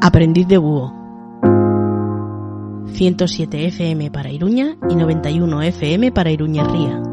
Aprendiz de Búho. 107 FM para Iruña y 91 FM para Iruña Ría.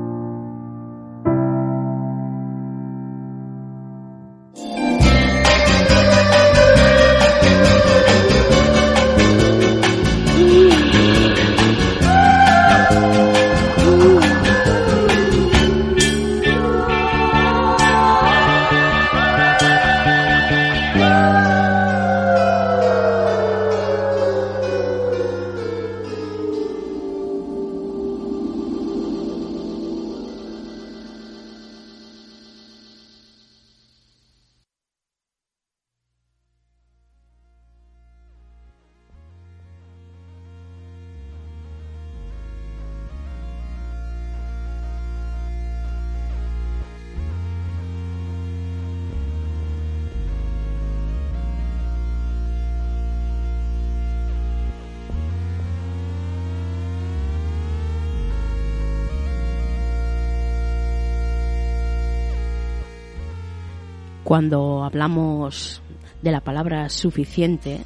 Cuando hablamos de la palabra suficiente,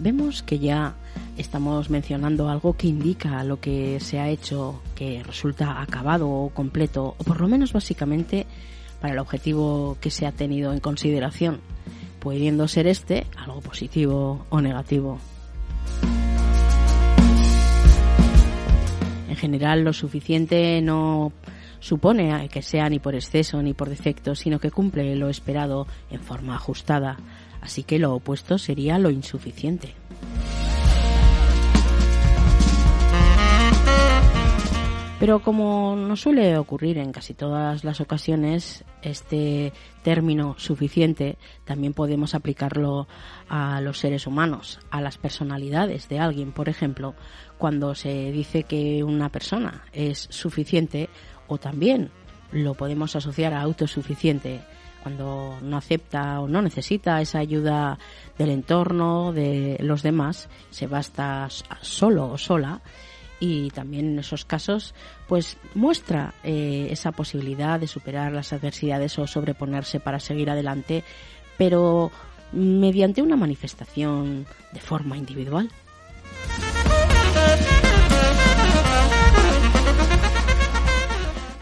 vemos que ya estamos mencionando algo que indica lo que se ha hecho, que resulta acabado o completo, o por lo menos básicamente para el objetivo que se ha tenido en consideración, pudiendo ser este algo positivo o negativo. En general, lo suficiente no supone que sea ni por exceso ni por defecto, sino que cumple lo esperado en forma ajustada. Así que lo opuesto sería lo insuficiente. Pero como nos suele ocurrir en casi todas las ocasiones, este término suficiente también podemos aplicarlo a los seres humanos, a las personalidades de alguien. Por ejemplo, cuando se dice que una persona es suficiente o también lo podemos asociar a autosuficiente cuando no acepta o no necesita esa ayuda del entorno, de los demás, se basta solo o sola y también en esos casos pues muestra eh, esa posibilidad de superar las adversidades o sobreponerse para seguir adelante, pero mediante una manifestación de forma individual.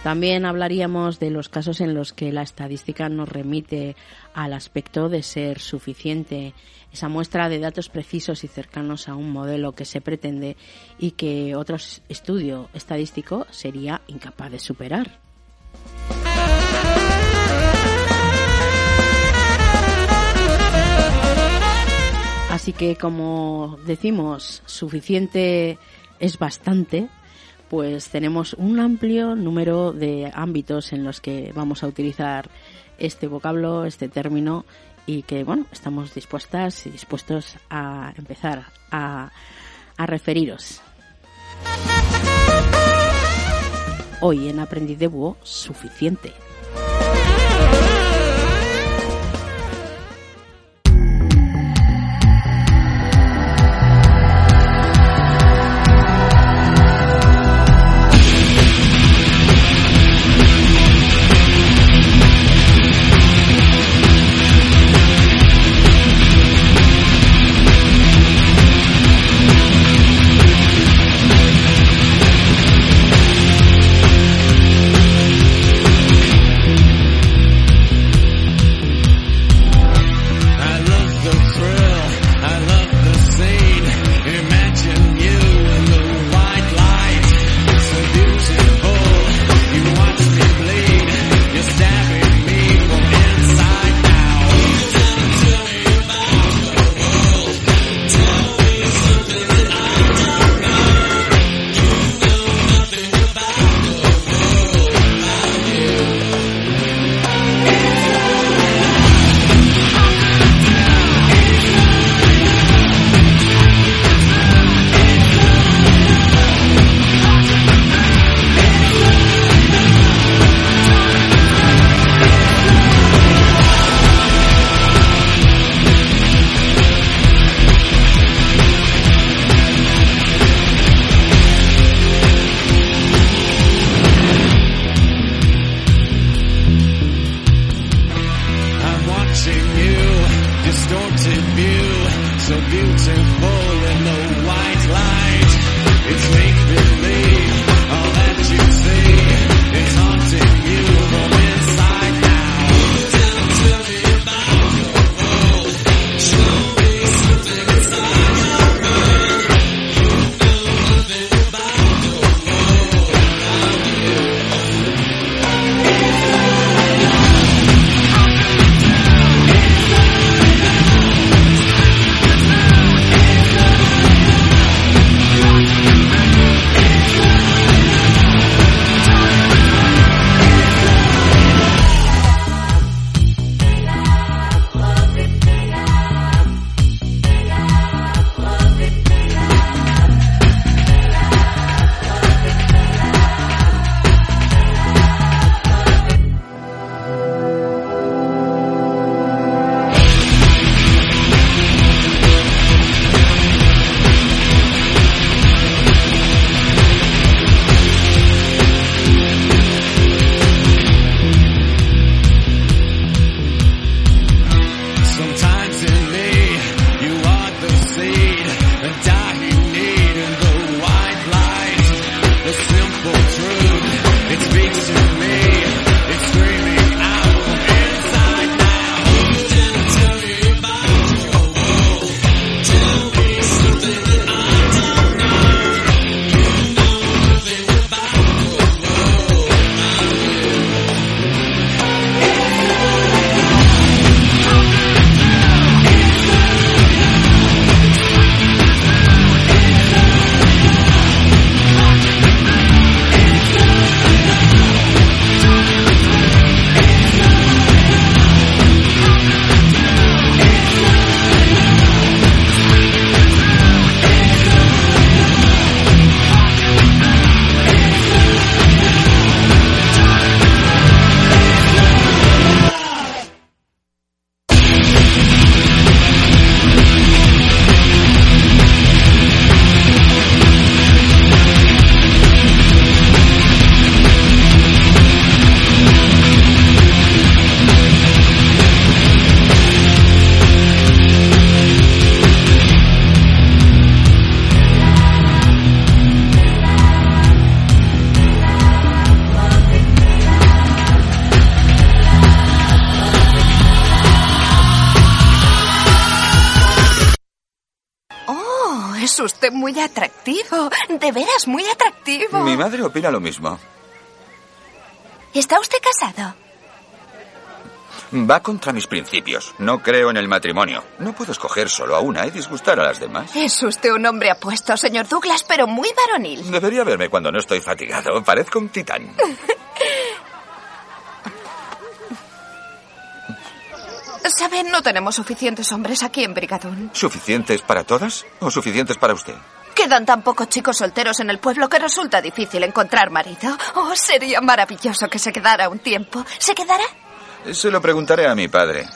También hablaríamos de los casos en los que la estadística nos remite al aspecto de ser suficiente, esa muestra de datos precisos y cercanos a un modelo que se pretende y que otro estudio estadístico sería incapaz de superar. Así que como decimos, suficiente es bastante, pues tenemos un amplio número de ámbitos en los que vamos a utilizar este vocablo, este término y que bueno, estamos dispuestas y dispuestos a empezar a, referiros. Hoy en Aprendiz de Búho, suficiente. Oh, es usted muy atractivo. De veras, muy atractivo. Mi madre opina lo mismo. ¿Está usted casado? Va contra mis principios. No creo en el matrimonio. No puedo escoger solo a una y disgustar a las demás. Es usted un hombre apuesto, señor Douglas, pero muy varonil. Debería verme cuando no estoy fatigado. Parezco un titán. Saben, no tenemos suficientes hombres aquí en Brigadoon. ¿Suficientes para todas o suficientes para usted? Quedan tan pocos chicos solteros en el pueblo que resulta difícil encontrar marido. Oh, sería maravilloso que se quedara un tiempo. ¿Se quedará? Se lo preguntaré a mi padre.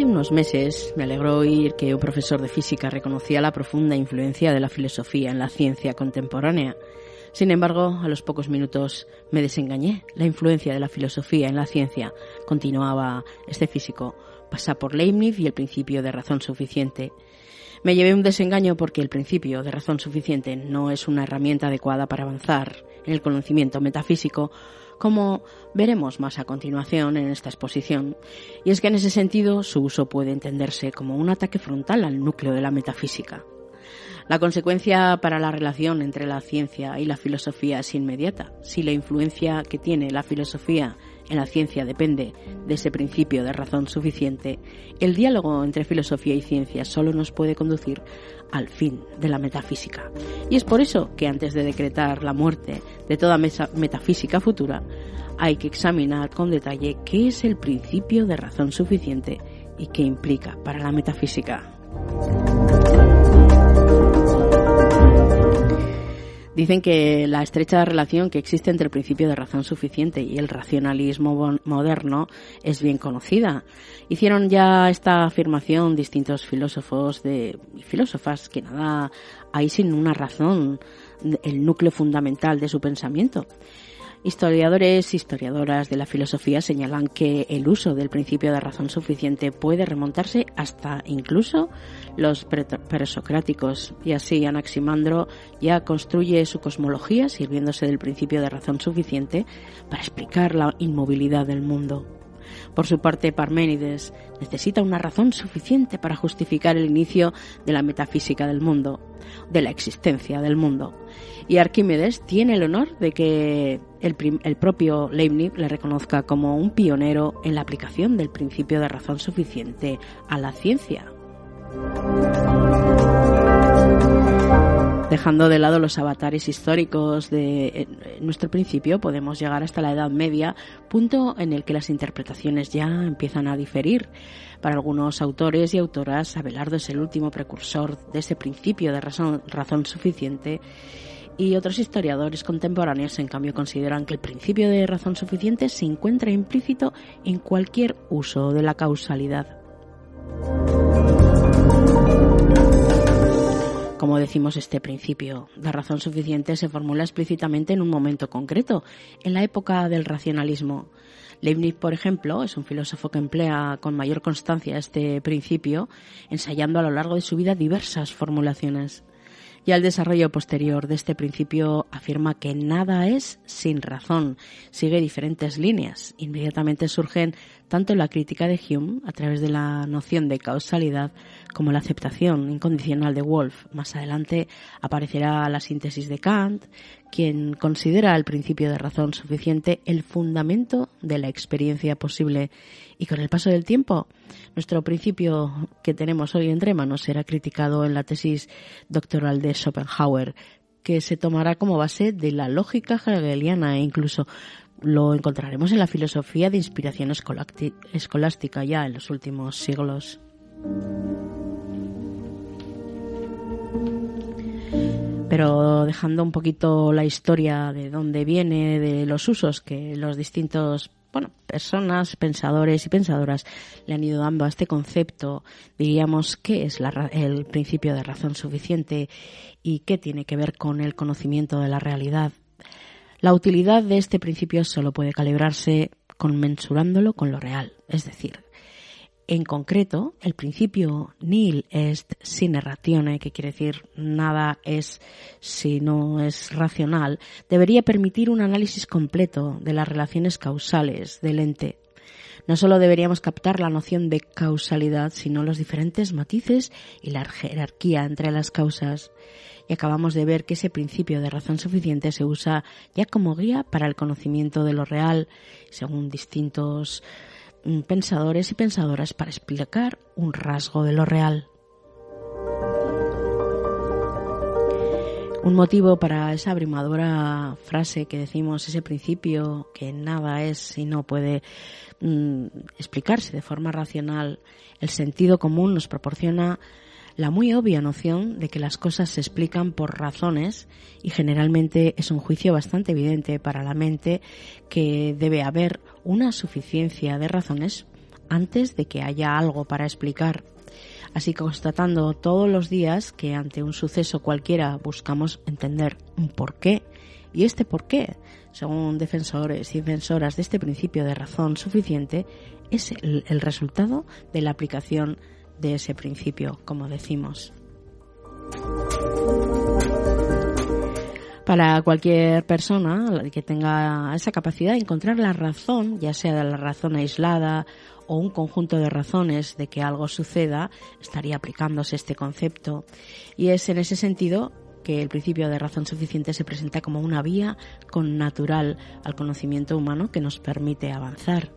Hace unos meses me alegró oír que un profesor de física reconocía la profunda influencia de la filosofía en la ciencia contemporánea. Sin embargo, a los pocos minutos me desengañé. La influencia de la filosofía en la ciencia, continuaba este físico, pasa por Leibniz y el principio de razón suficiente. Me llevé un desengaño porque el principio de razón suficiente no es una herramienta adecuada para avanzar en el conocimiento metafísico, como veremos más a continuación en esta exposición. Y es que en ese sentido su uso puede entenderse como un ataque frontal al núcleo de la metafísica. La consecuencia para la relación entre la ciencia y la filosofía es inmediata. Si la influencia que tiene la filosofía en la ciencia depende de ese principio de razón suficiente, el diálogo entre filosofía y ciencia solo nos puede conducir al fin de la metafísica. Y es por eso que antes de decretar la muerte de toda metafísica futura, hay que examinar con detalle qué es el principio de razón suficiente y qué implica para la metafísica. Dicen que la estrecha relación que existe entre el principio de razón suficiente y el racionalismo moderno es bien conocida. Hicieron ya esta afirmación distintos filósofos de, y filósofas que nada hay sin una razón, el núcleo fundamental de su pensamiento. Historiadores historiadoras de la filosofía señalan que el uso del principio de razón suficiente puede remontarse hasta incluso los pre- presocráticos y así Anaximandro ya construye su cosmología sirviéndose del principio de razón suficiente para explicar la inmovilidad del mundo. Por su parte, Parménides necesita una razón suficiente para justificar el inicio de la metafísica del mundo, de la existencia del mundo. Y Arquímedes tiene el honor de que el, el propio Leibniz le reconozca como un pionero en la aplicación del principio de razón suficiente a la ciencia. Dejando de lado los avatares históricos de nuestro principio, podemos llegar hasta la Edad Media, punto en el que las interpretaciones ya empiezan a diferir. Para algunos autores y autoras, Abelardo es el último precursor de ese principio de razón, razón suficiente y otros historiadores contemporáneos, en cambio, consideran que el principio de razón suficiente se encuentra implícito en cualquier uso de la causalidad. Como decimos, este principio de razón suficiente se formula explícitamente en un momento concreto, en la época del racionalismo. Leibniz, por ejemplo, es un filósofo que emplea con mayor constancia este principio, ensayando a lo largo de su vida diversas formulaciones. Y el desarrollo posterior de este principio afirma que nada es sin razón, sigue diferentes líneas. Inmediatamente surgen tanto la crítica de Hume a través de la noción de causalidad como la aceptación incondicional de Wolff. Más adelante aparecerá la síntesis de Kant, quien considera el principio de razón suficiente el fundamento de la experiencia posible. Y con el paso del tiempo, nuestro principio que tenemos hoy entre manos será criticado en la tesis doctoral de Schopenhauer, que se tomará como base de la lógica hegeliana e incluso lo encontraremos en la filosofía de inspiración escolástica ya en los últimos siglos. Pero dejando un poquito la historia de dónde viene, de los usos que los distintos bueno, personas, pensadores y pensadoras le han ido dando a este concepto, diríamos qué es el principio de razón suficiente y qué tiene que ver con el conocimiento de la realidad. La utilidad de este principio solo puede calibrarse conmensurándolo con lo real, es decir, en concreto, el principio nil est sine ratione, que quiere decir nada es si no es racional, debería permitir un análisis completo de las relaciones causales del ente. No solo deberíamos captar la noción de causalidad, sino los diferentes matices y la jerarquía entre las causas. Y acabamos de ver que ese principio de razón suficiente se usa ya como guía para el conocimiento de lo real, según distintos mm, pensadores y pensadoras para explicar un rasgo de lo real. Un motivo para esa abrumadora frase que decimos, ese principio que nada es y no puede mm, explicarse de forma racional, el sentido común nos proporciona la muy obvia noción de que las cosas se explican por razones y generalmente es un juicio bastante evidente para la mente que debe haber una suficiencia de razones antes de que haya algo para explicar. Así constatando todos los días que ante un suceso cualquiera buscamos entender un porqué y este porqué, según defensores y defensoras de este principio de razón suficiente, es el, el resultado de la aplicación de ese principio, como decimos. Para cualquier persona que tenga esa capacidad de encontrar la razón, ya sea de la razón aislada o un conjunto de razones de que algo suceda, estaría aplicándose este concepto. Y es en ese sentido que el principio de razón suficiente se presenta como una vía con natural al conocimiento humano que nos permite avanzar.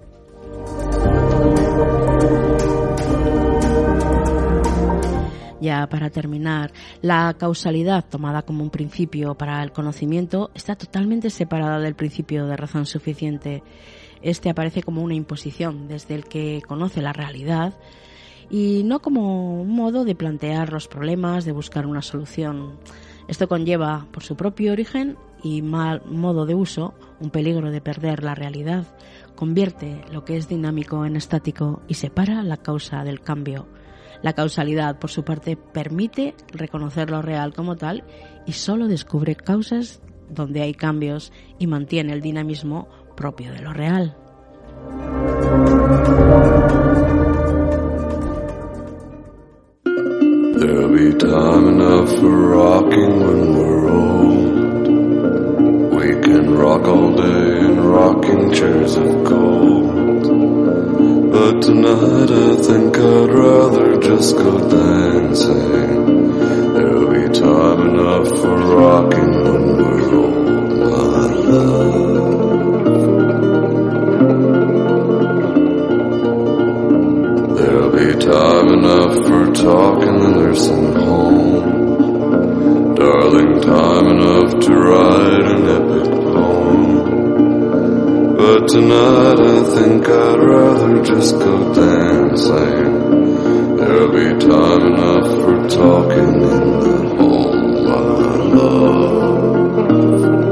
Ya para terminar, la causalidad tomada como un principio para el conocimiento está totalmente separada del principio de razón suficiente. Este aparece como una imposición desde el que conoce la realidad y no como un modo de plantear los problemas, de buscar una solución. Esto conlleva, por su propio origen y mal modo de uso, un peligro de perder la realidad, convierte lo que es dinámico en estático y separa la causa del cambio. La causalidad, por su parte, permite reconocer lo real como tal y solo descubre causas donde hay cambios y mantiene el dinamismo propio de lo real. There'll be time enough for rocking when we're old. We can rock all day in rocking chairs of gold. But tonight I think I'd rather just go dancing. There'll be time enough for rocking when we're old, my love. Be time enough for talking in the nursing home. Darling, time enough to write an epic poem. But tonight I think I'd rather just go dancing. There'll be time enough for talking in the home, my love.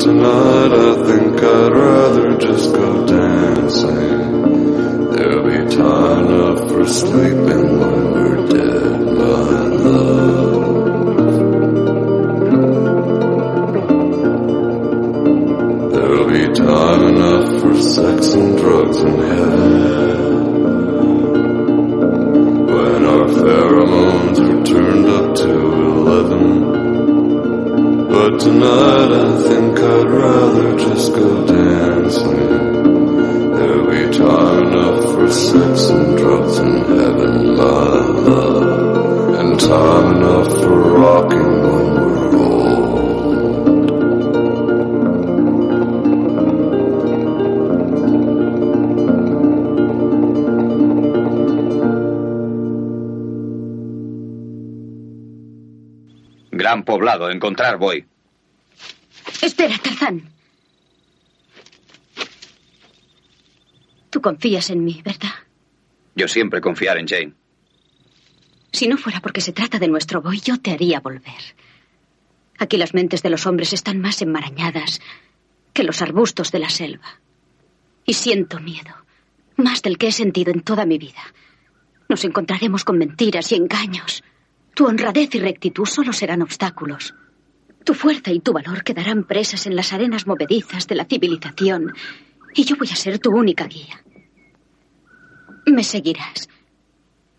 Tonight I think I'd rather just go dancing. There'll be time enough for sleeping encontrar voy. Espera, Tarzán. Tú confías en mí, ¿verdad? Yo siempre confiar en Jane. Si no fuera porque se trata de nuestro boy, yo te haría volver. Aquí las mentes de los hombres están más enmarañadas que los arbustos de la selva. Y siento miedo, más del que he sentido en toda mi vida. Nos encontraremos con mentiras y engaños. Tu honradez y rectitud solo serán obstáculos. Tu fuerza y tu valor quedarán presas en las arenas movedizas de la civilización. Y yo voy a ser tu única guía. Me seguirás.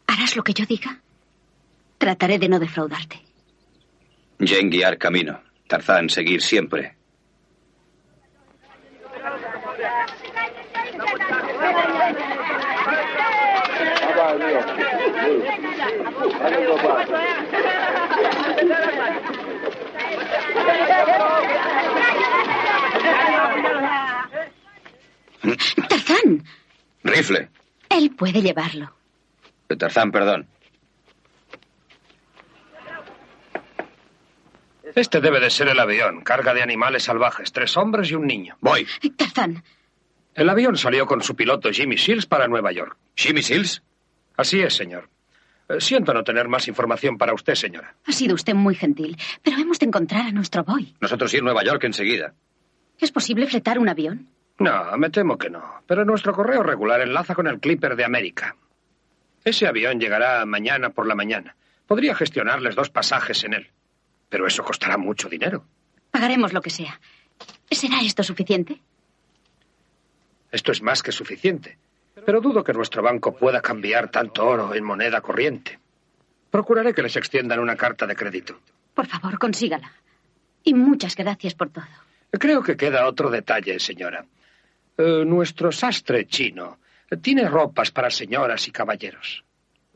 ¿Harás lo que yo diga? Trataré de no defraudarte. Jane guiar camino. Tarzán seguir siempre. Tarzán, Rifle. él puede llevarlo. Tarzán, perdón. Este debe de ser el avión. Carga de animales salvajes. Tres hombres y un niño. Voy. Tarzán, El avión salió con su piloto Jimmy Shields para Nueva York. ¿Jimmy Seals? Así es, señor. Eh, Siento no tener más información para usted, señora. ha sido usted muy gentil, pero hemos de encontrar a nuestro boy. Nosotros ir a Nueva York enseguida. ¿Es posible fletar un avión? No, me temo que no. Pero nuestro correo regular enlaza con el Clipper de América. Ese avión llegará mañana por la mañana. Podría gestionarles dos pasajes en él. Pero eso costará mucho dinero. Pagaremos lo que sea. ¿Será esto suficiente? Esto es más que suficiente. Pero dudo que nuestro banco pueda cambiar tanto oro en moneda corriente. Procuraré que les extiendan una carta de crédito. Por favor, consígala. Y muchas gracias por todo. Creo que queda otro detalle, señora. Eh, nuestro sastre chino tiene ropas para señoras y caballeros.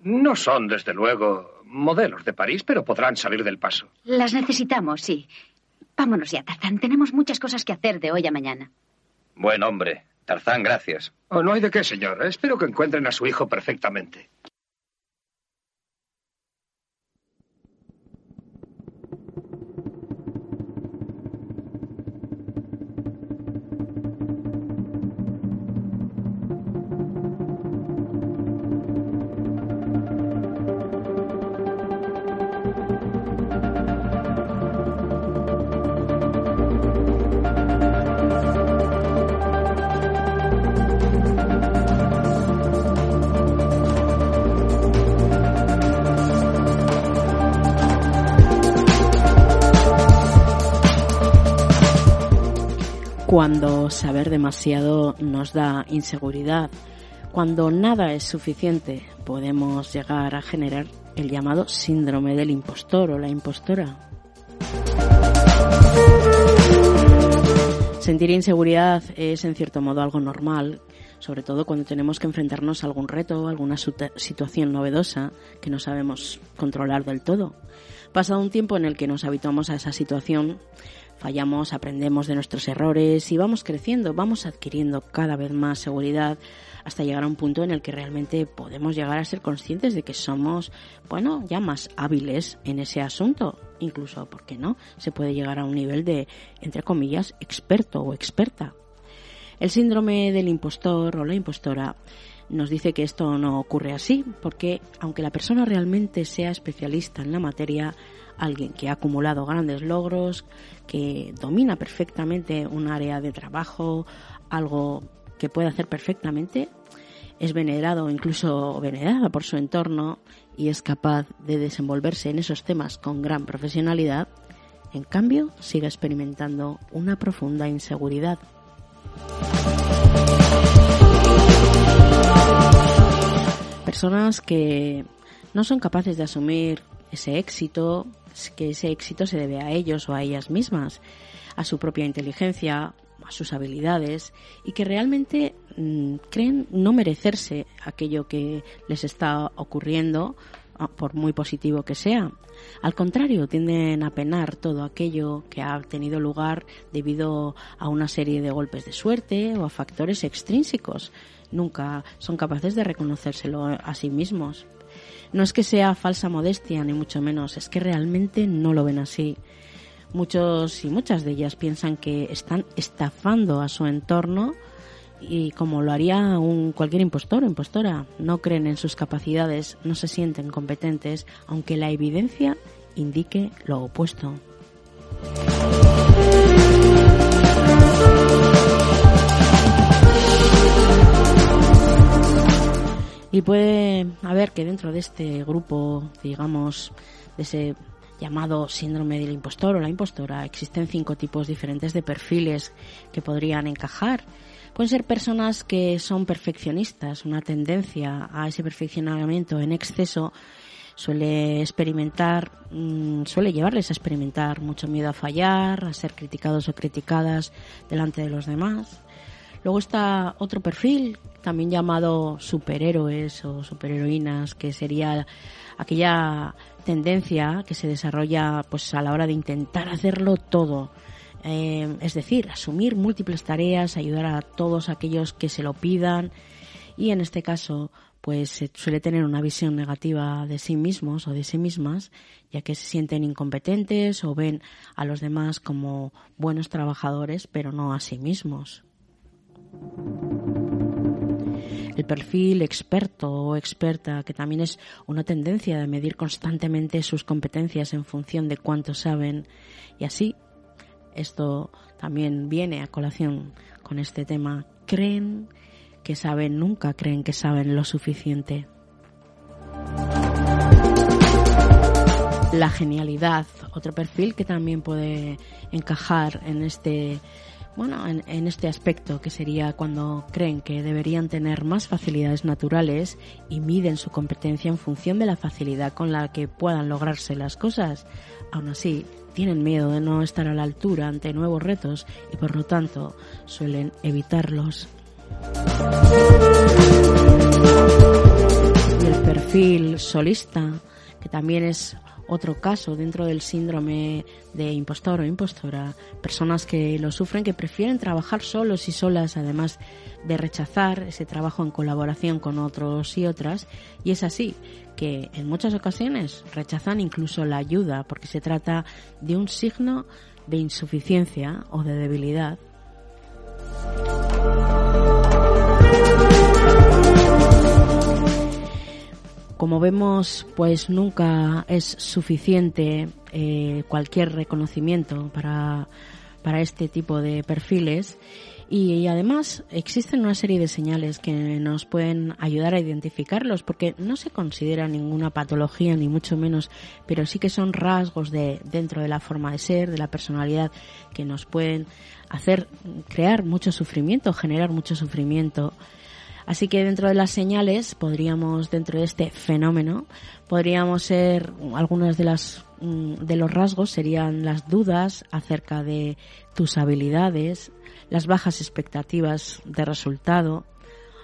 No son, desde luego, modelos de París, pero podrán salir del paso. Las necesitamos, sí. Vámonos ya, Tarzán. Tenemos muchas cosas que hacer de hoy a mañana. Buen hombre. Tarzán, gracias. Oh, no hay de qué, señor. Espero que encuentren a su hijo perfectamente. Cuando saber demasiado nos da inseguridad. Cuando nada es suficiente, podemos llegar a generar el llamado síndrome del impostor o la impostora. Sentir inseguridad es en cierto modo algo normal, sobre todo cuando tenemos que enfrentarnos a algún reto, alguna situación novedosa que no sabemos controlar del todo. Pasado un tiempo en el que nos habituamos a esa situación, fallamos, aprendemos de nuestros errores y vamos creciendo, vamos adquiriendo cada vez más seguridad hasta llegar a un punto en el que realmente podemos llegar a ser conscientes de que somos, bueno, ya más hábiles en ese asunto. Incluso, ¿por qué no? Se puede llegar a un nivel de, entre comillas, experto o experta. El síndrome del impostor o la impostora nos dice que esto no ocurre así, porque aunque la persona realmente sea especialista en la materia, alguien que ha acumulado grandes logros, que domina perfectamente un área de trabajo, algo que puede hacer perfectamente, es venerado o incluso venerada por su entorno y es capaz de desenvolverse en esos temas con gran profesionalidad, en cambio sigue experimentando una profunda inseguridad. Personas que no son capaces de asumir ese éxito, que ese éxito se debe a ellos o a ellas mismas, a su propia inteligencia, a sus habilidades y que realmente mm, creen no merecerse aquello que les está ocurriendo ah, por muy positivo que sea. Al contrario, tienden a penar todo aquello que ha tenido lugar debido a una serie de golpes de suerte o a factores extrínsecos. Nunca son capaces de reconocérselo a sí mismos. No es que sea falsa modestia, ni mucho menos, es que realmente no lo ven así. Muchos y muchas de ellas piensan que están estafando a su entorno y como lo haría un cualquier impostor o impostora, no creen en sus capacidades, no se sienten competentes, aunque la evidencia indique lo opuesto. Y puede haber que dentro de este grupo, digamos, de ese llamado síndrome del impostor o la impostora, existen cinco tipos diferentes de perfiles que podrían encajar. Pueden ser personas que son perfeccionistas, una tendencia a ese perfeccionamiento en exceso suele experimentar, mm, suele llevarles a experimentar mucho miedo a fallar, a ser criticados o criticadas delante de los demás. Luego está otro perfil, también llamado superhéroes o superheroínas, que sería aquella tendencia que se desarrolla pues a la hora de intentar hacerlo todo. Eh, es decir, asumir múltiples tareas, ayudar a todos aquellos que se lo pidan y en este caso pues suele tener una visión negativa de sí mismos o de sí mismas, ya que se sienten incompetentes o ven a los demás como buenos trabajadores, pero no a sí mismos el perfil experto o experta, que también es una tendencia de medir constantemente sus competencias en función de cuánto saben. Y así, esto también viene a colación con este tema. Creen que saben, nunca creen que saben lo suficiente. La genialidad, otro perfil que también puede encajar en este bueno, en, este aspecto, que sería cuando creen que deberían tener más facilidades naturales y miden su competencia en función de la facilidad con la que puedan lograrse las cosas. Aún así, tienen miedo de no estar a la altura ante nuevos retos y por lo tanto suelen evitarlos. Y el perfil solista, que también es otro caso dentro del síndrome de impostor o impostora, personas que lo sufren, que prefieren trabajar solos y solas, además de rechazar ese trabajo en colaboración con otros y otras, y es así que en muchas ocasiones rechazan incluso la ayuda, porque se trata de un signo de insuficiencia o de debilidad. Como vemos, pues nunca es suficiente eh, cualquier reconocimiento para, para este tipo de perfiles Y además existen una serie de señales que nos pueden ayudar a identificarlos porque no se considera ninguna patología ni mucho menos, pero sí que son rasgos de dentro de la forma de ser, de la personalidad que nos pueden hacer crear mucho sufrimiento, generar mucho sufrimiento. Así que dentro de las señales podríamos dentro de este fenómeno podríamos ser algunas de las mm, de los rasgos serían las dudas acerca de tus habilidades, las bajas expectativas de resultado,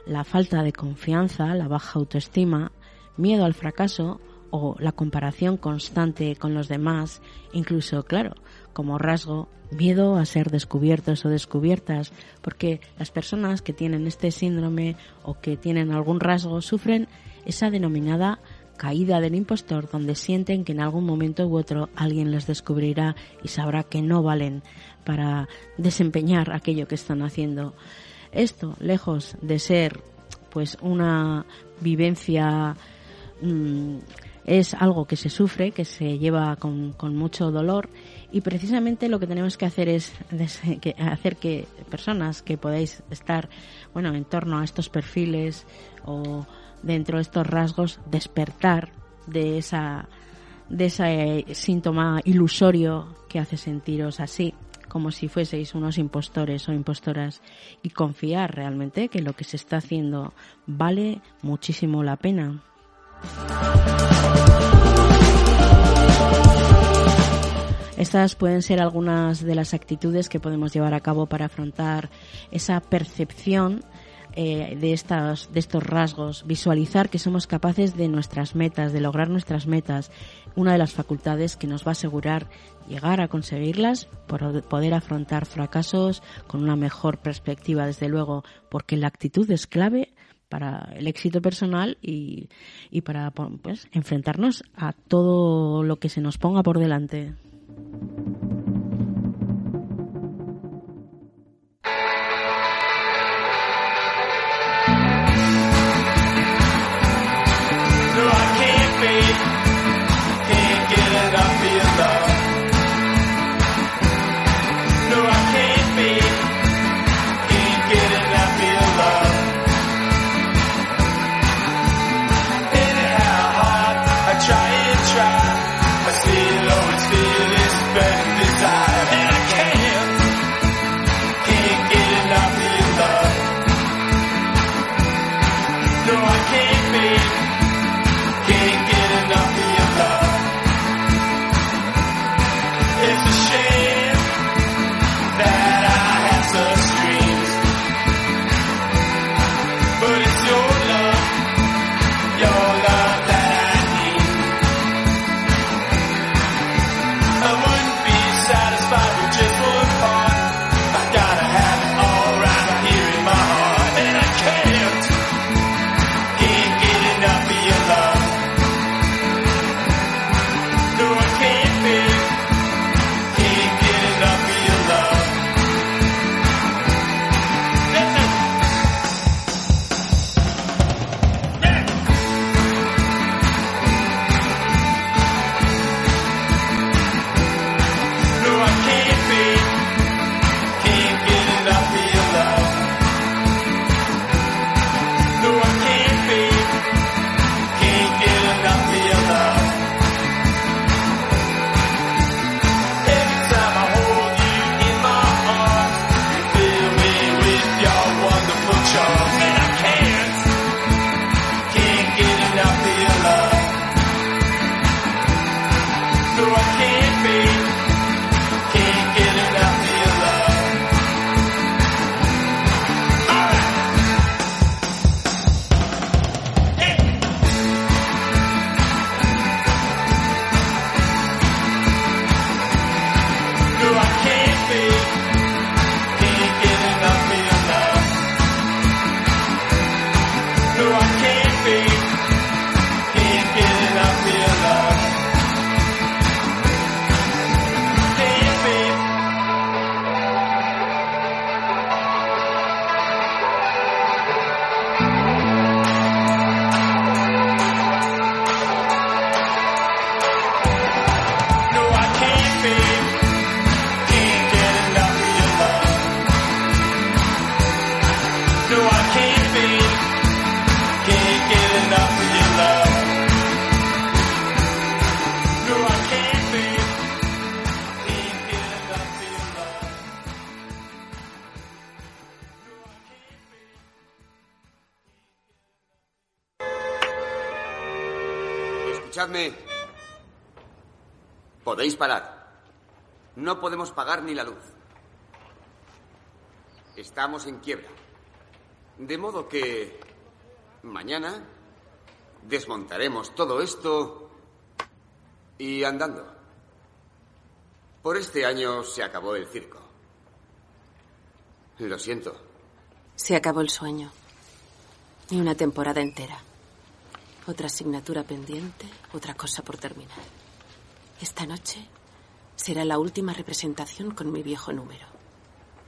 la falta de confianza, la baja autoestima, miedo al fracaso o la comparación constante con los demás, incluso, claro, como rasgo, miedo a ser descubiertos o descubiertas, porque las personas que tienen este síndrome o que tienen algún rasgo sufren esa denominada caída del impostor donde sienten que en algún momento u otro alguien les descubrirá y sabrá que no valen para desempeñar aquello que están haciendo. Esto, lejos de ser pues una vivencia mm, es algo que se sufre, que se lleva con, con, mucho dolor y precisamente lo que tenemos que hacer es hacer que personas que podáis estar bueno en torno a estos perfiles o dentro de estos rasgos despertar de esa de ese síntoma ilusorio que hace sentiros así como si fueseis unos impostores o impostoras y confiar realmente que lo que se está haciendo vale muchísimo la pena. Estas pueden ser algunas de las actitudes que podemos llevar a cabo para afrontar esa percepción eh, de, estas, de estos rasgos, visualizar que somos capaces de nuestras metas, de lograr nuestras metas, una de las facultades que nos va a asegurar llegar a conseguirlas, por poder afrontar fracasos con una mejor perspectiva, desde luego, porque la actitud es clave para el éxito personal y, y para pues, enfrentarnos a todo lo que se nos ponga por delante. Podéis parar. No podemos pagar ni la luz. Estamos en quiebra. De modo que mañana desmontaremos todo esto y andando. Por este año se acabó el circo. Lo siento. Se acabó el sueño. Y una temporada entera. Otra asignatura pendiente, otra cosa por terminar. Esta noche será la última representación con mi viejo número.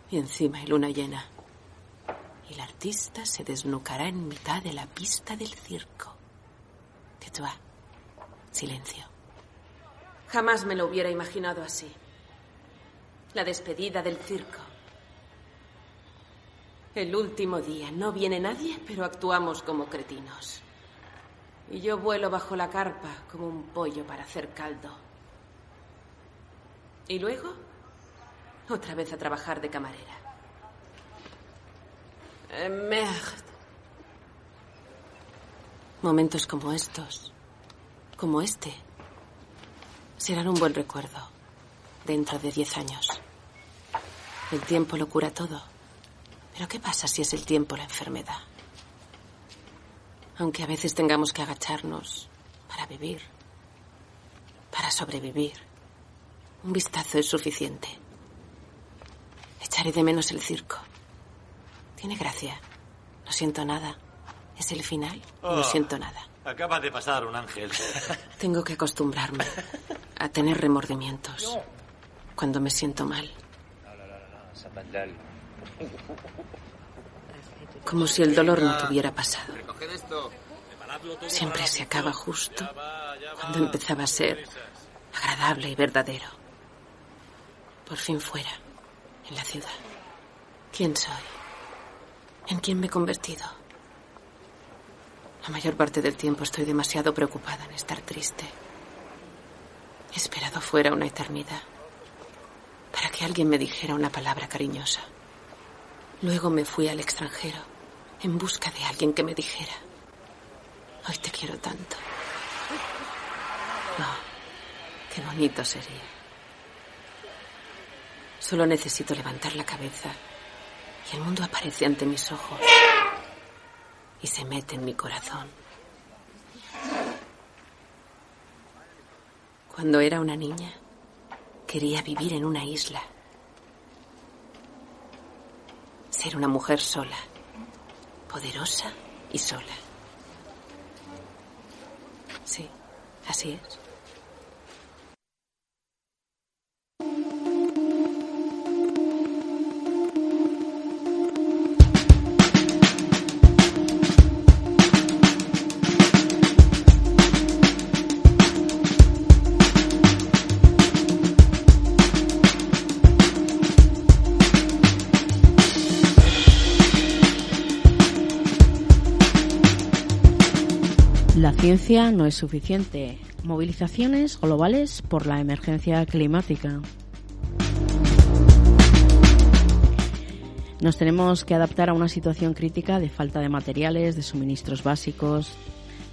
Y encima hay luna llena. Y el artista se desnucará en mitad de la pista del circo. Tais-toi. Silencio. Jamás me lo hubiera imaginado así. La despedida del circo. El último día. No viene nadie, pero actuamos como cretinos. Y yo vuelo bajo la carpa como un pollo para hacer caldo. Y luego, otra vez a trabajar de camarera. Eh. Momentos como estos, como este, serán un buen recuerdo dentro de diez años. El tiempo lo cura todo. Pero ¿qué pasa si es el tiempo la enfermedad? Aunque a veces tengamos que agacharnos para vivir, para sobrevivir, un vistazo es suficiente. Echaré de menos el circo. Tiene gracia. No siento nada. Es el final. No Oh. siento nada. Acaba de pasar un ángel. Tengo que acostumbrarme a tener remordimientos cuando me siento mal. Como si el dolor no tuviera pasado. Siempre se acaba justo cuando empezaba a ser agradable y verdadero. Por fin fuera, en la ciudad. ¿Quién soy? ¿En quién me he convertido? La mayor parte del tiempo estoy demasiado preocupada en estar triste. He esperado fuera una eternidad para que alguien me dijera una palabra cariñosa. Luego me fui al extranjero en busca de alguien que me dijera, hoy te quiero tanto. Oh, qué bonito sería. Solo necesito levantar la cabeza y el mundo aparece ante mis ojos y se mete en mi corazón. Cuando era una niña, quería vivir en una isla. Ser una mujer sola, poderosa y sola. Sí, así es. Ciencia no es suficiente. Movilizaciones globales por la emergencia climática. Nos tenemos que adaptar a una situación crítica de falta de materiales, de suministros básicos,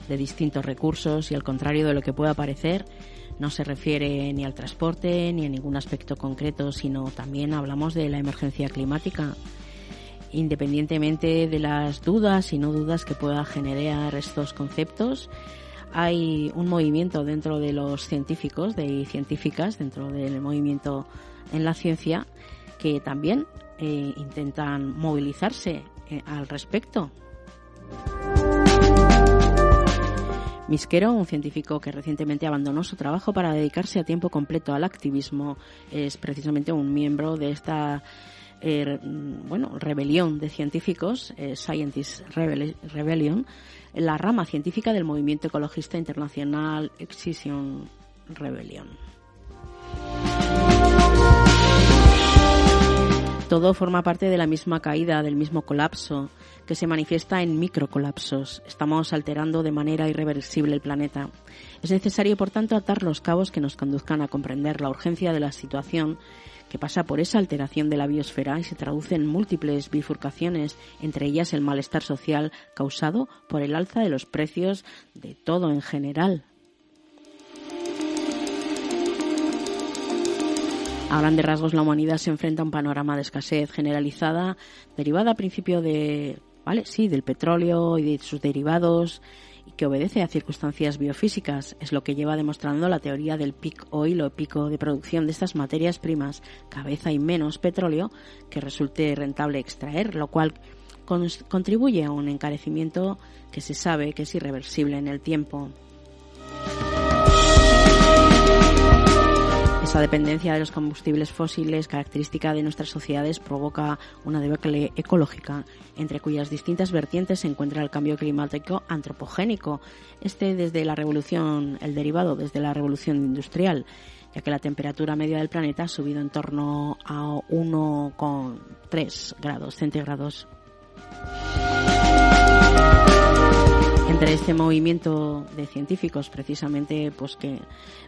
de distintos recursos y al contrario de lo que pueda parecer, no se refiere ni al transporte ni a ningún aspecto concreto, sino también hablamos de la emergencia climática independientemente de las dudas y no dudas que pueda generar estos conceptos, hay un movimiento dentro de los científicos de, y científicas, dentro del movimiento en la ciencia, que también eh, intentan movilizarse eh, al respecto. Misquero, un científico que recientemente abandonó su trabajo para dedicarse a tiempo completo al activismo, es precisamente un miembro de esta eh, bueno, rebelión de científicos, eh, Scientist Rebel- Rebellion, la rama científica del movimiento ecologista internacional Extinction Rebellion. Todo forma parte de la misma caída, del mismo colapso, que se manifiesta en microcolapsos. Estamos alterando de manera irreversible el planeta. Es necesario, por tanto, atar los cabos que nos conduzcan a comprender la urgencia de la situación que pasa por esa alteración de la biosfera y se traduce en múltiples bifurcaciones, entre ellas el malestar social causado por el alza de los precios de todo en general. A grandes rasgos, la humanidad se enfrenta a un panorama de escasez generalizada derivada a principio de, ¿vale? Sí, del petróleo y de sus derivados, que obedece a circunstancias biofísicas. Es lo que lleva demostrando la teoría del peak oil o pico de producción de estas materias primas, cabeza y menos petróleo, que resulte rentable extraer, lo cual con- contribuye a un encarecimiento que se sabe que es irreversible en el tiempo. Esa dependencia de los combustibles fósiles, característica de nuestras sociedades, provoca una debacle ecológica, entre cuyas distintas vertientes se encuentra el cambio climático antropogénico, este desde la revolución, el derivado desde la revolución industrial, ya que la temperatura media del planeta ha subido en torno a 1,3 grados centígrados. Entre este movimiento de científicos, precisamente, pues que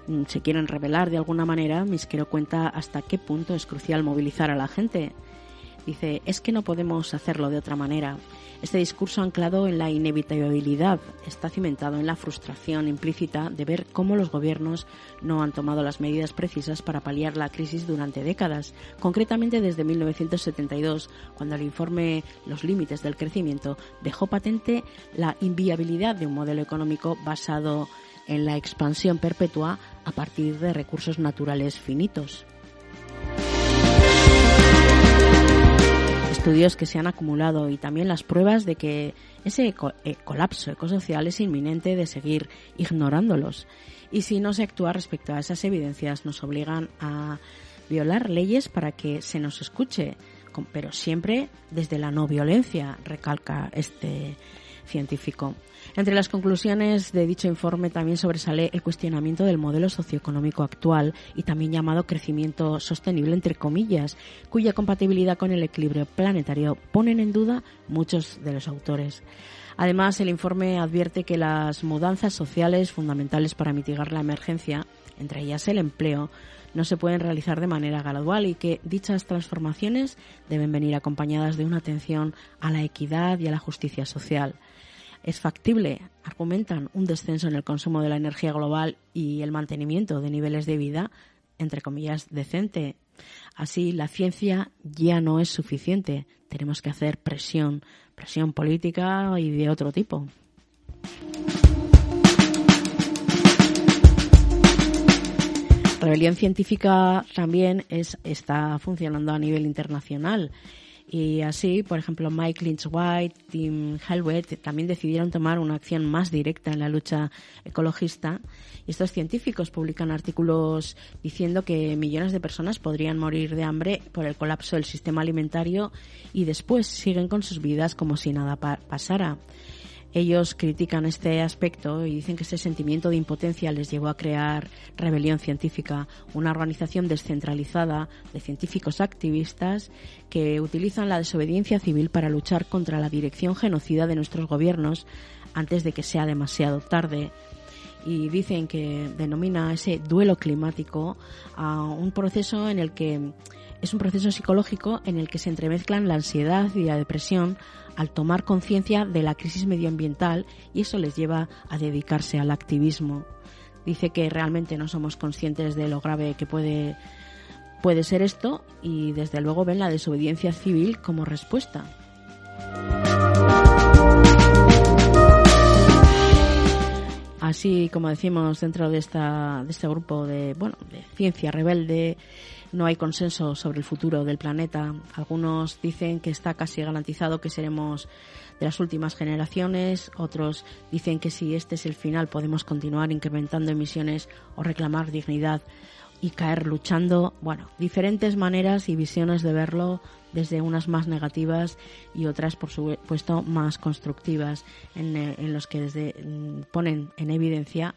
mm, se quieren revelar de alguna manera, Misquero cuenta hasta qué punto es crucial movilizar a la gente. Dice, es que no podemos hacerlo de otra manera. Este discurso anclado en la inevitabilidad está cimentado en la frustración implícita de ver cómo los gobiernos no han tomado las medidas precisas para paliar la crisis durante décadas, concretamente desde 1972, cuando el informe Los límites del crecimiento dejó patente la inviabilidad de un modelo económico basado en la expansión perpetua a partir de recursos naturales finitos. Estudios que se han acumulado y también las pruebas de que ese eco- eh, colapso ecosocial es inminente de seguir ignorándolos. Y si no se actúa respecto a esas evidencias, nos obligan a violar leyes para que se nos escuche, pero siempre desde la no violencia, recalca este científico. Entre las conclusiones de dicho informe también sobresale el cuestionamiento del modelo socioeconómico actual y también llamado crecimiento sostenible entre comillas, cuya compatibilidad con el equilibrio planetario ponen en duda muchos de los autores. Además, el informe advierte que las mudanzas sociales fundamentales para mitigar la emergencia, entre ellas el empleo, no se pueden realizar de manera gradual y que dichas transformaciones deben venir acompañadas de una atención a la equidad y a la justicia social. Es factible, argumentan, un descenso en el consumo de la energía global y el mantenimiento de niveles de vida, entre comillas, decente. Así, la ciencia ya no es suficiente. Tenemos que hacer presión, presión política y de otro tipo. Rebelión científica también es, está funcionando a nivel internacional. Y así, por ejemplo, Mike Lynch White, Tim Helwet también decidieron tomar una acción más directa en la lucha ecologista. Y estos científicos publican artículos diciendo que millones de personas podrían morir de hambre por el colapso del sistema alimentario y después siguen con sus vidas como si nada pa- pasara. Ellos critican este aspecto y dicen que ese sentimiento de impotencia les llevó a crear Rebelión Científica, una organización descentralizada de científicos activistas que utilizan la desobediencia civil para luchar contra la dirección genocida de nuestros gobiernos antes de que sea demasiado tarde. Y dicen que denomina ese duelo climático a un proceso en el que es un proceso psicológico en el que se entremezclan la ansiedad y la depresión al tomar conciencia de la crisis medioambiental y eso les lleva a dedicarse al activismo. Dice que realmente no somos conscientes de lo grave que puede, puede ser esto y desde luego ven la desobediencia civil como respuesta. Así como decimos dentro de esta de este grupo de bueno de ciencia rebelde no hay consenso sobre el futuro del planeta. Algunos dicen que está casi garantizado que seremos de las últimas generaciones, otros dicen que si este es el final podemos continuar incrementando emisiones o reclamar dignidad y caer luchando, bueno, diferentes maneras y visiones de verlo, desde unas más negativas y otras, por supuesto, más constructivas, en, eh, en los que desde, mm, ponen en evidencia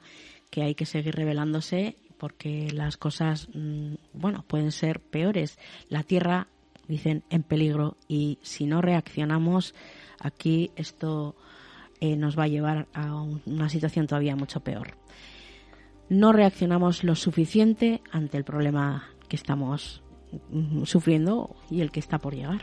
que hay que seguir revelándose porque las cosas, mm, bueno, pueden ser peores. La Tierra, dicen, en peligro y si no reaccionamos, aquí esto eh, nos va a llevar a un- una situación todavía mucho peor no reaccionamos lo suficiente ante el problema que estamos mm, sufriendo y el que está por llegar.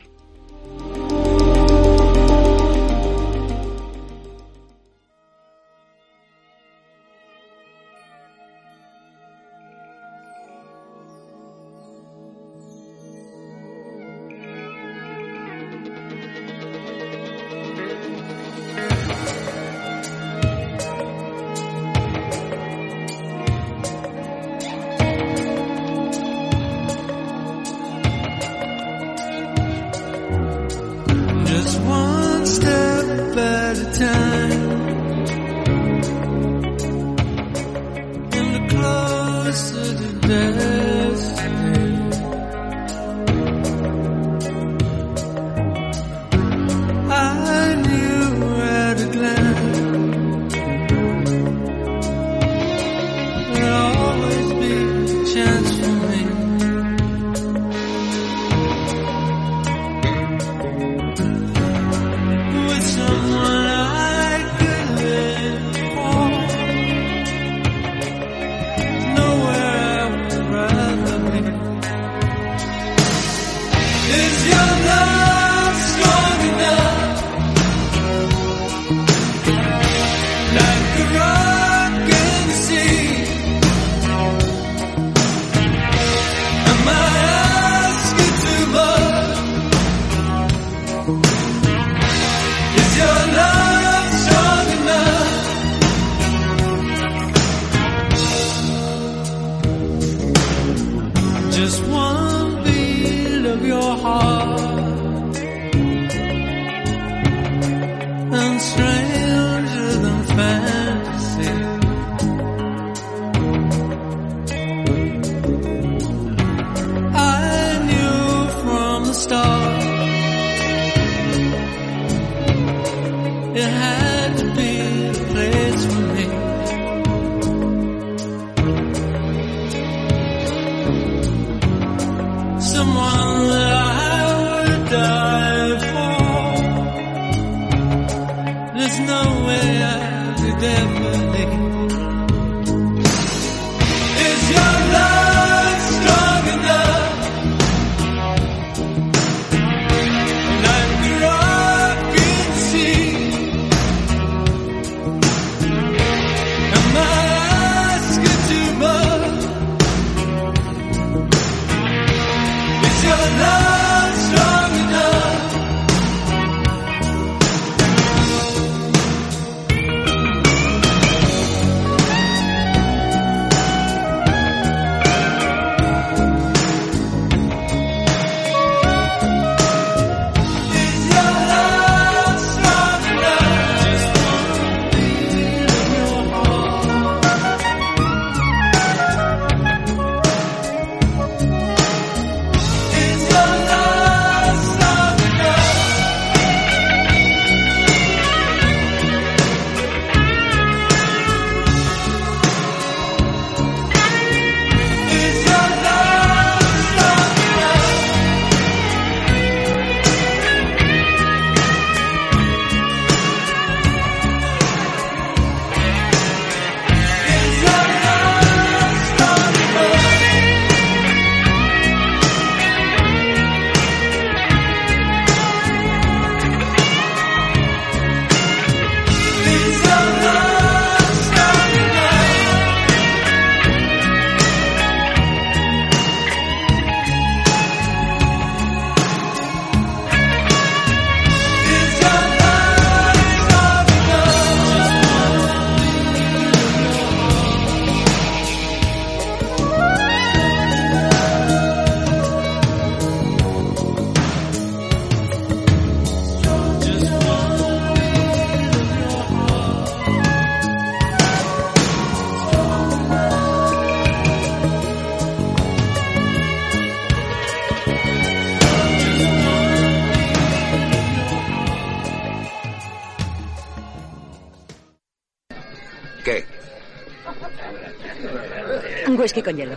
Con hielo.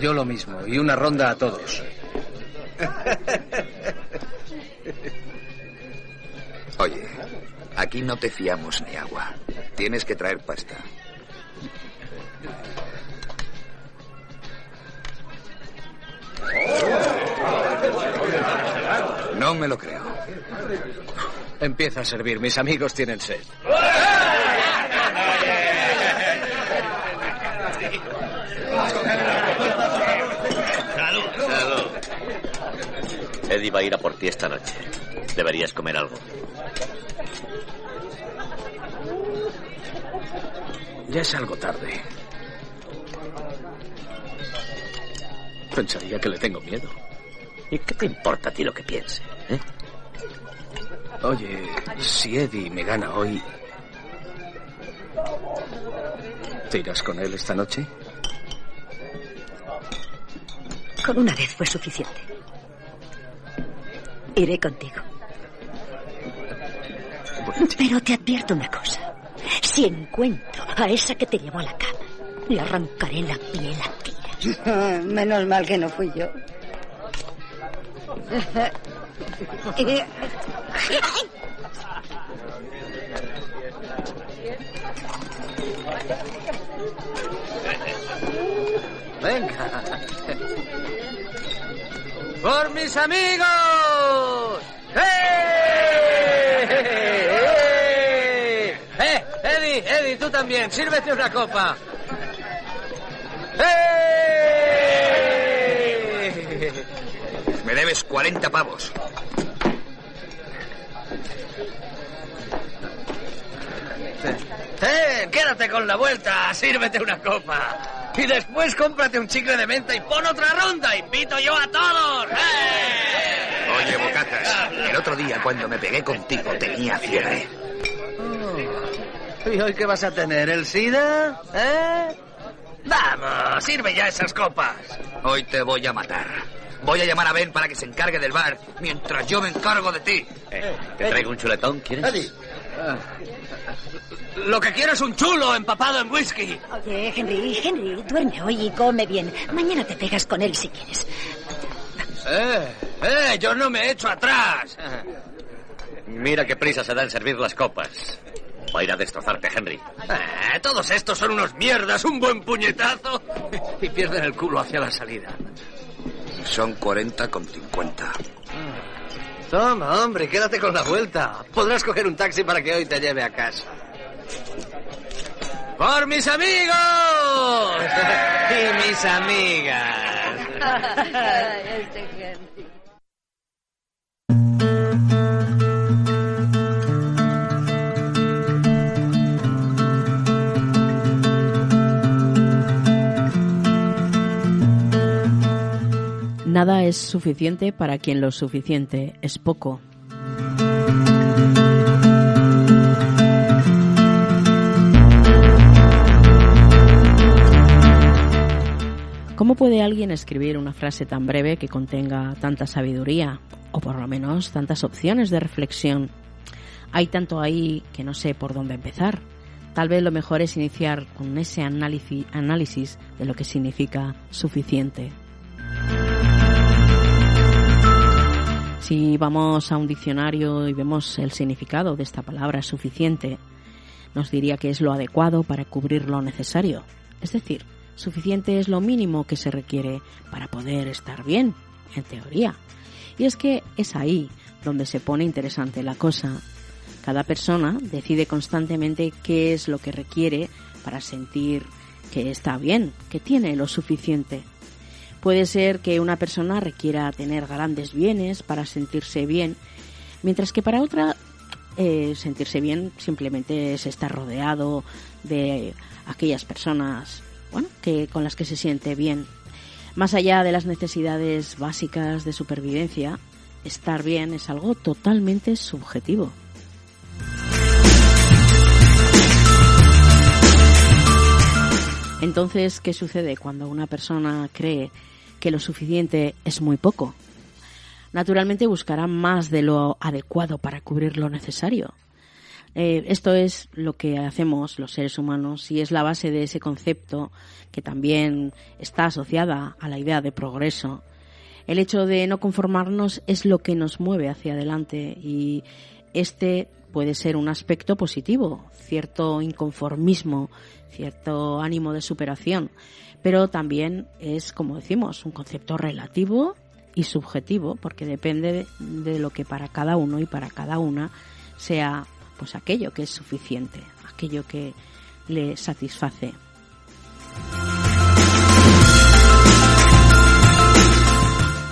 Yo lo mismo, y una ronda a todos. Oye, aquí no te fiamos ni agua. Tienes que traer pasta. No me lo creo. Empieza a servir, mis amigos tienen sed. Eddie va a ir a por ti esta noche. Deberías comer algo. Ya es algo tarde. Pensaría que le tengo miedo. ¿Y qué te importa a ti lo que piense? eh? Oye, si Eddie me gana hoy, ¿te irás con él esta noche? Con una vez fue suficiente. Iré contigo. Pero te advierto una cosa. Si encuentro a esa que te llevó a la cama, le arrancaré la piel a tiras. Menos mal que no fui yo. Venga. ¡Por mis amigos! ¡Eh! ¡Eh! ¡Eh! Eddie, Eddie, tú también. Sírvete una copa. ¡Eh! Me debes 40 pavos. ¡Eh! ¡Quédate con la vuelta! ¡Sírvete una copa! Y después cómprate un chicle de menta y pon otra ronda. ¡Invito yo a todos! ¡Eh! Oye, bocatas, el otro día cuando me pegué contigo tenía fiebre. ¿Y hoy qué vas a tener? ¿El SIDA? ¿Eh? Vamos, sirve ya esas copas. Hoy te voy a matar. Voy a llamar a Ben para que se encargue del bar mientras yo me encargo de ti. ¿Te traigo un chuletón, quieres? Lo que quiero es un chulo empapado en whisky. Oye, Henry, Henry, duerme hoy y come bien. Mañana te pegas con él si quieres. ¡Eh! ¡Eh! Yo no me echo atrás. Mira qué prisa se da en servir las copas. Va a ir a destrozarte, Henry. Eh, todos estos son unos mierdas, un buen puñetazo. Y pierden el culo hacia la salida. Son 40 con 50. Toma, hombre, quédate con la vuelta. Podrás coger un taxi para que hoy te lleve a casa. ¡Por mis amigos! y mis amigas. Nada es suficiente para quien lo suficiente es poco. ¿Cómo puede alguien escribir una frase tan breve que contenga tanta sabiduría o por lo menos tantas opciones de reflexión? Hay tanto ahí que no sé por dónde empezar. Tal vez lo mejor es iniciar con ese análisis, de lo que significa suficiente. Si vamos a un diccionario y vemos el significado de esta palabra suficiente, nos diría que es lo adecuado para cubrir lo necesario. Es decir, suficiente es lo mínimo que se requiere para poder estar bien, en teoría. Y es que es ahí donde se pone interesante la cosa. Cada persona decide constantemente qué es lo que requiere para sentir que está bien, que tiene lo suficiente. Puede ser que una persona requiera tener grandes bienes para sentirse bien, mientras que para otra eh, sentirse bien simplemente es estar rodeado de aquellas personas bueno, que, con las que se siente bien. Más allá de las necesidades básicas de supervivencia, estar bien es algo totalmente subjetivo. Entonces, ¿qué sucede cuando una persona cree que lo suficiente es muy poco? Naturalmente buscará más de lo adecuado para cubrir lo necesario. Eh, esto es lo que hacemos los seres humanos y es la base de ese concepto que también está asociada a la idea de progreso. El hecho de no conformarnos es lo que nos mueve hacia adelante y este puede ser un aspecto positivo, cierto inconformismo, cierto ánimo de superación, pero también es, como decimos, un concepto relativo y subjetivo, porque depende de, de lo que para cada uno y para cada una sea pues aquello que es suficiente, aquello que le satisface.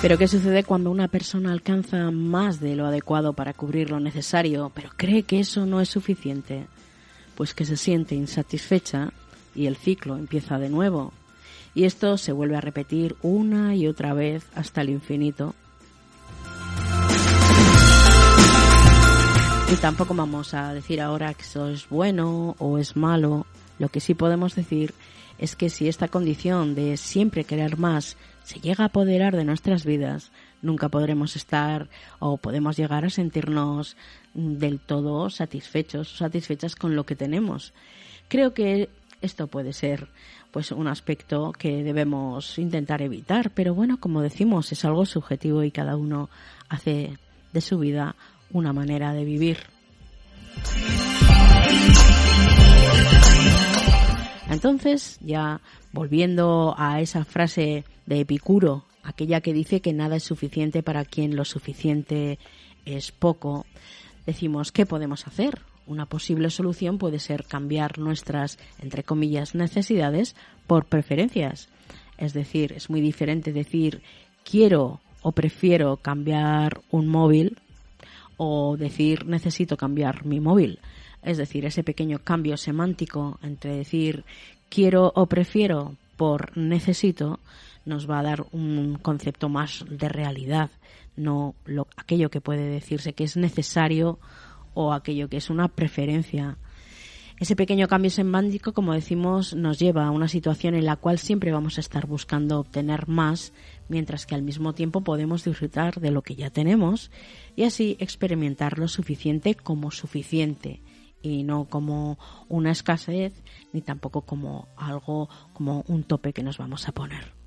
Pero ¿qué sucede cuando una persona alcanza más de lo adecuado para cubrir lo necesario, pero cree que eso no es suficiente? Pues que se siente insatisfecha y el ciclo empieza de nuevo. Y esto se vuelve a repetir una y otra vez hasta el infinito. Y tampoco vamos a decir ahora que eso es bueno o es malo. Lo que sí podemos decir es que si esta condición de siempre querer más se llega a apoderar de nuestras vidas, nunca podremos estar o podemos llegar a sentirnos del todo satisfechos o satisfechas con lo que tenemos. Creo que esto puede ser pues un aspecto que debemos intentar evitar, pero bueno, como decimos, es algo subjetivo y cada uno hace de su vida una manera de vivir. Entonces, ya volviendo a esa frase de Epicuro, aquella que dice que nada es suficiente para quien lo suficiente es poco, decimos, ¿qué podemos hacer? Una posible solución puede ser cambiar nuestras, entre comillas, necesidades por preferencias. Es decir, es muy diferente decir quiero o prefiero cambiar un móvil o decir necesito cambiar mi móvil. Es decir, ese pequeño cambio semántico entre decir quiero o prefiero por necesito nos va a dar un concepto más de realidad, no lo, aquello que puede decirse que es necesario o aquello que es una preferencia. Ese pequeño cambio semántico, como decimos, nos lleva a una situación en la cual siempre vamos a estar buscando obtener más, mientras que al mismo tiempo podemos disfrutar de lo que ya tenemos y así experimentar lo suficiente como suficiente y no como una escasez ni tampoco como algo como un tope que nos vamos a poner.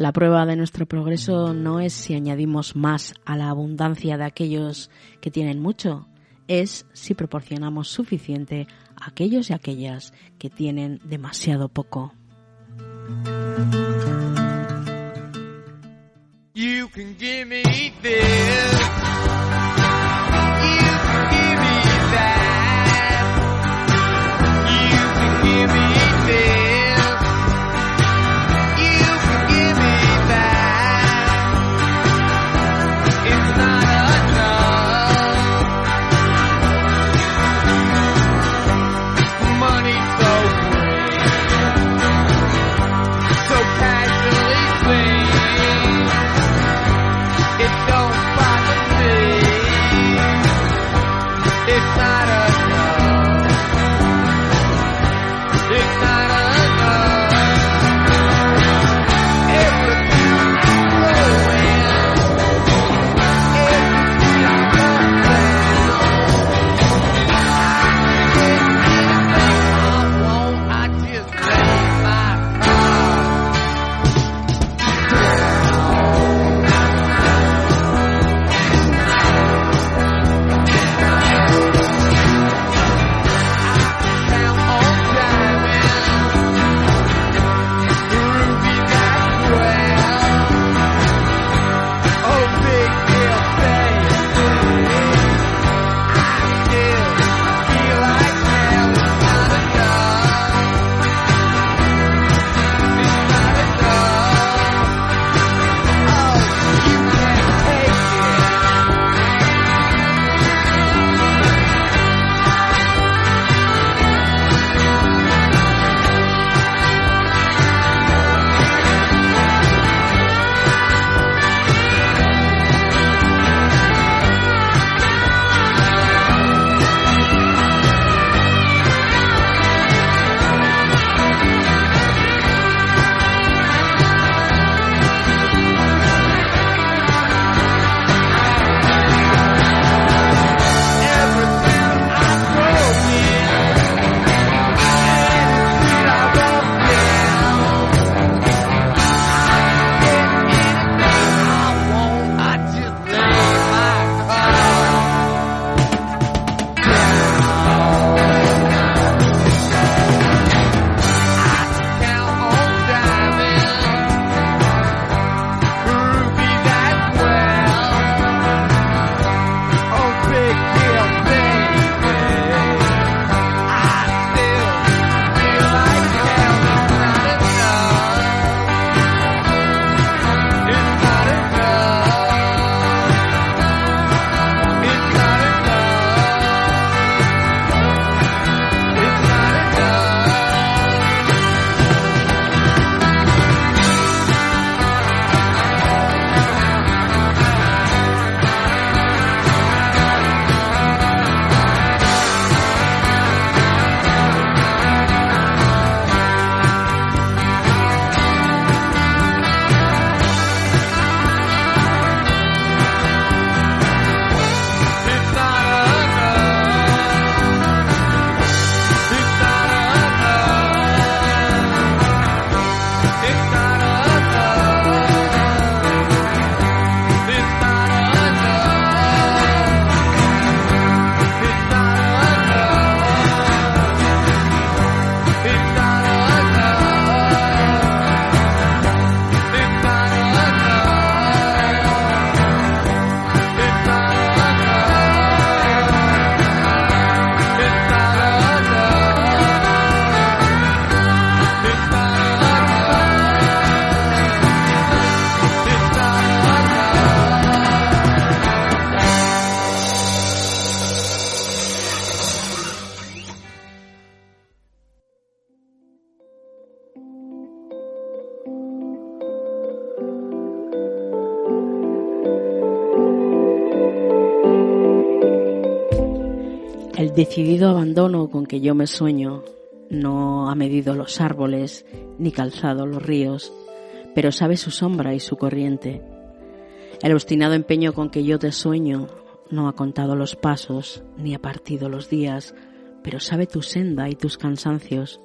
La prueba de nuestro progreso no es si añadimos más a la abundancia de aquellos que tienen mucho, es si proporcionamos suficiente a aquellos y aquellas que tienen demasiado poco. Decidido abandono con que yo me sueño no ha medido los árboles ni calzado los ríos, pero sabe su sombra y su corriente. El obstinado empeño con que yo te sueño no ha contado los pasos ni ha partido los días, pero sabe tu senda y tus cansancios.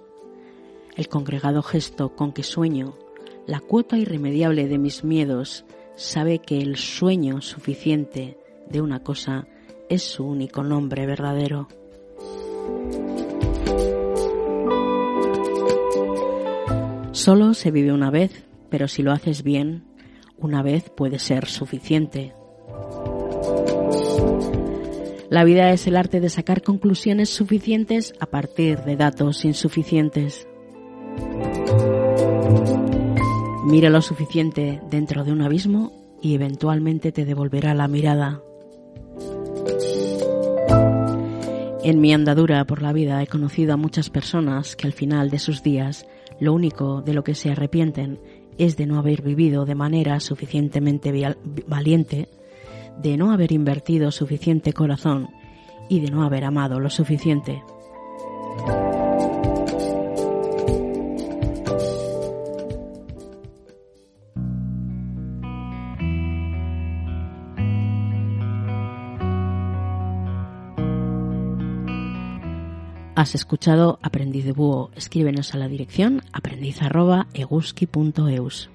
El congregado gesto con que sueño, la cuota irremediable de mis miedos, sabe que el sueño suficiente de una cosa es su único nombre verdadero. Solo se vive una vez, pero si lo haces bien, una vez puede ser suficiente. La vida es el arte de sacar conclusiones suficientes a partir de datos insuficientes. Mira lo suficiente dentro de un abismo y eventualmente te devolverá la mirada. En mi andadura por la vida he conocido a muchas personas que al final de sus días lo único de lo que se arrepienten es de no haber vivido de manera suficientemente valiente, de no haber invertido suficiente corazón y de no haber amado lo suficiente. Has escuchado Aprendiz de Búho. Escríbenos a la dirección aprendiz.eguski.eus.